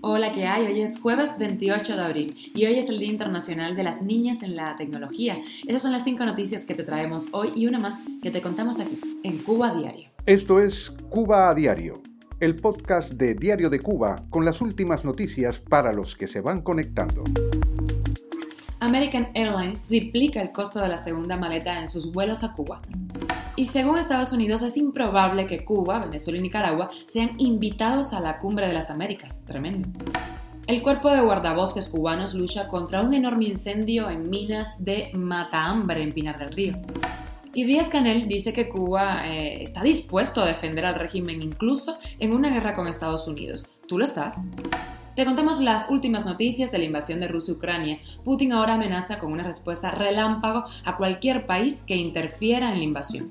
Hola, ¿qué hay? Hoy es jueves 28 de abril y hoy es el Día Internacional de las Niñas en la Tecnología. Esas son las cinco noticias que te traemos hoy y una más que te contamos aquí, en Cuba Diario. Esto es Cuba a Diario, el podcast de Diario de Cuba con las últimas noticias para los que se van conectando. American Airlines triplica el costo de la segunda maleta en sus vuelos a Cuba. Y según Estados Unidos es improbable que Cuba, Venezuela y Nicaragua sean invitados a la cumbre de las Américas. Tremendo. El cuerpo de guardabosques cubanos lucha contra un enorme incendio en minas de Matahambre en Pinar del Río. Y Díaz Canel dice que Cuba eh, está dispuesto a defender al régimen incluso en una guerra con Estados Unidos. ¿Tú lo estás? Te contamos las últimas noticias de la invasión de Rusia Ucrania. Putin ahora amenaza con una respuesta relámpago a cualquier país que interfiera en la invasión.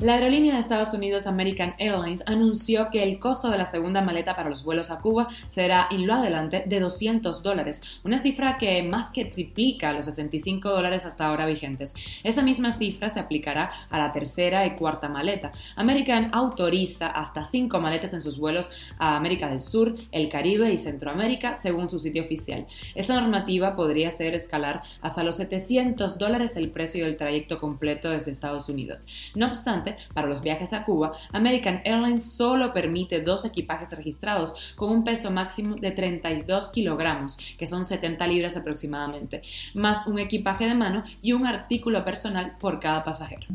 La aerolínea de Estados Unidos American Airlines anunció que el costo de la segunda maleta para los vuelos a Cuba será en lo adelante de 200 dólares, una cifra que más que triplica los 65 dólares hasta ahora vigentes. Esa misma cifra se aplicará a la tercera y cuarta maleta. American autoriza hasta cinco maletas en sus vuelos a América del Sur, el Caribe y Centroamérica, según su sitio oficial. Esta normativa podría hacer escalar hasta los 700 dólares el precio del trayecto completo desde Estados Unidos. No obstante, para los viajes a Cuba, American Airlines solo permite dos equipajes registrados con un peso máximo de 32 kilogramos, que son 70 libras aproximadamente, más un equipaje de mano y un artículo personal por cada pasajero.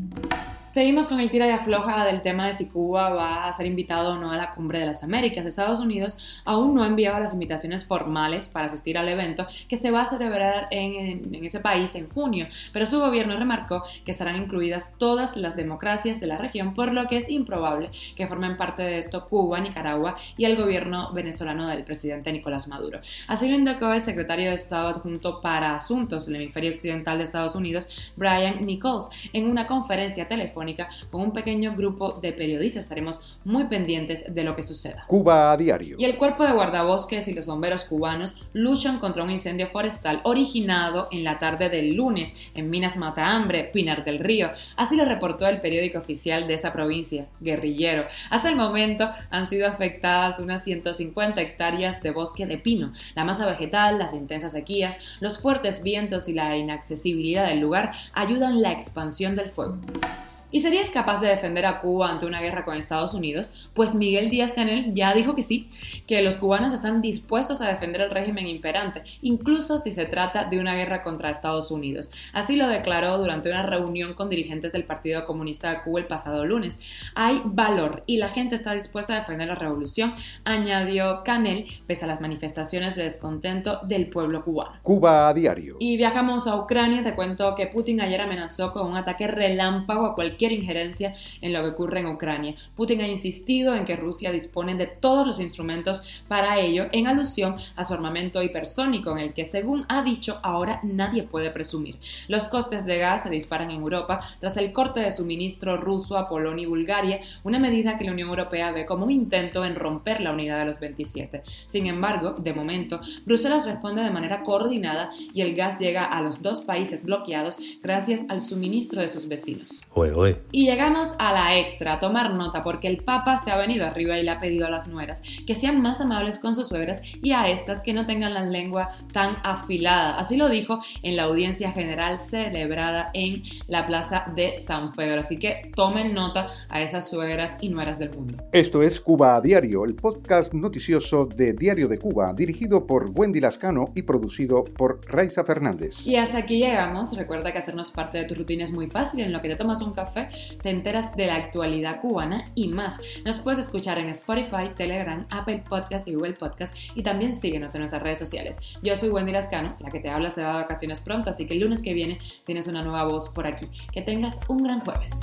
Seguimos con el tira y afloja del tema de si Cuba va a ser invitado o no a la Cumbre de las Américas. Estados Unidos aún no ha enviado las invitaciones formales para asistir al evento que se va a celebrar en, ese país en junio, pero su gobierno remarcó que estarán incluidas todas las democracias de la región, por lo que es improbable que formen parte de esto Cuba, Nicaragua y el gobierno venezolano del presidente Nicolás Maduro. Así lo indicó el secretario de Estado adjunto para Asuntos del Hemisferio Occidental de Estados Unidos, Brian Nichols, en una conferencia telefónica con un pequeño grupo de periodistas. Estaremos muy pendientes de lo que suceda. Cuba a diario. Y el cuerpo de guardabosques y los bomberos cubanos luchan contra un incendio forestal originado en la tarde del lunes en Minas Matahambre, Pinar del Río. Así lo reportó el periódico oficial de esa provincia, Guerrillero. Hasta el momento han sido afectadas unas 150 hectáreas de bosque de pino. La masa vegetal, las intensas sequías, los fuertes vientos y la inaccesibilidad del lugar ayudan la expansión del fuego. ¿Y serías capaz de defender a Cuba ante una guerra con Estados Unidos? Pues Miguel Díaz Canel ya dijo que sí, que los cubanos están dispuestos a defender el régimen imperante, incluso si se trata de una guerra contra Estados Unidos. Así lo declaró durante una reunión con dirigentes del Partido Comunista de Cuba el pasado lunes. Hay valor y la gente está dispuesta a defender la revolución, añadió Canel, pese a las manifestaciones de descontento del pueblo cubano. Cuba a diario. Y viajamos a Ucrania, te cuento que Putin ayer amenazó con un ataque relámpago a cualquier injerencia en lo que ocurre en Ucrania. Putin ha insistido en que Rusia dispone de todos los instrumentos para ello, en alusión a su armamento hipersónico, en el que, según ha dicho, ahora nadie puede presumir. Los costes de gas se disparan en Europa tras el corte de suministro ruso a Polonia y Bulgaria, una medida que la Unión Europea ve como un intento en romper la unidad de los 27. Sin embargo, de momento, Bruselas responde de manera coordinada y el gas llega a los dos países bloqueados gracias al suministro de sus vecinos. Y llegamos a la extra, a tomar nota, porque el Papa se ha venido arriba y le ha pedido a las nueras que sean más amables con sus suegras y a estas que no tengan la lengua tan afilada. Así lo dijo en la audiencia general celebrada en la plaza de San Pedro. Así que tomen nota a esas suegras y nueras del mundo. Esto es Cuba a Diario, el podcast noticioso de Diario de Cuba, dirigido por Wendy Lascano y producido por Raiza Fernández. Y hasta aquí llegamos. Recuerda que hacernos parte de tu rutina es muy fácil. En lo que te tomas un te enteras de la actualidad cubana y más. Nos puedes escuchar en Spotify, Telegram, Apple Podcast y Google Podcast y también síguenos en nuestras redes sociales. Yo soy Wendy Lascano, la que te habla de vacaciones pronto, así que el lunes que viene tienes una nueva voz por aquí. Que tengas un gran jueves.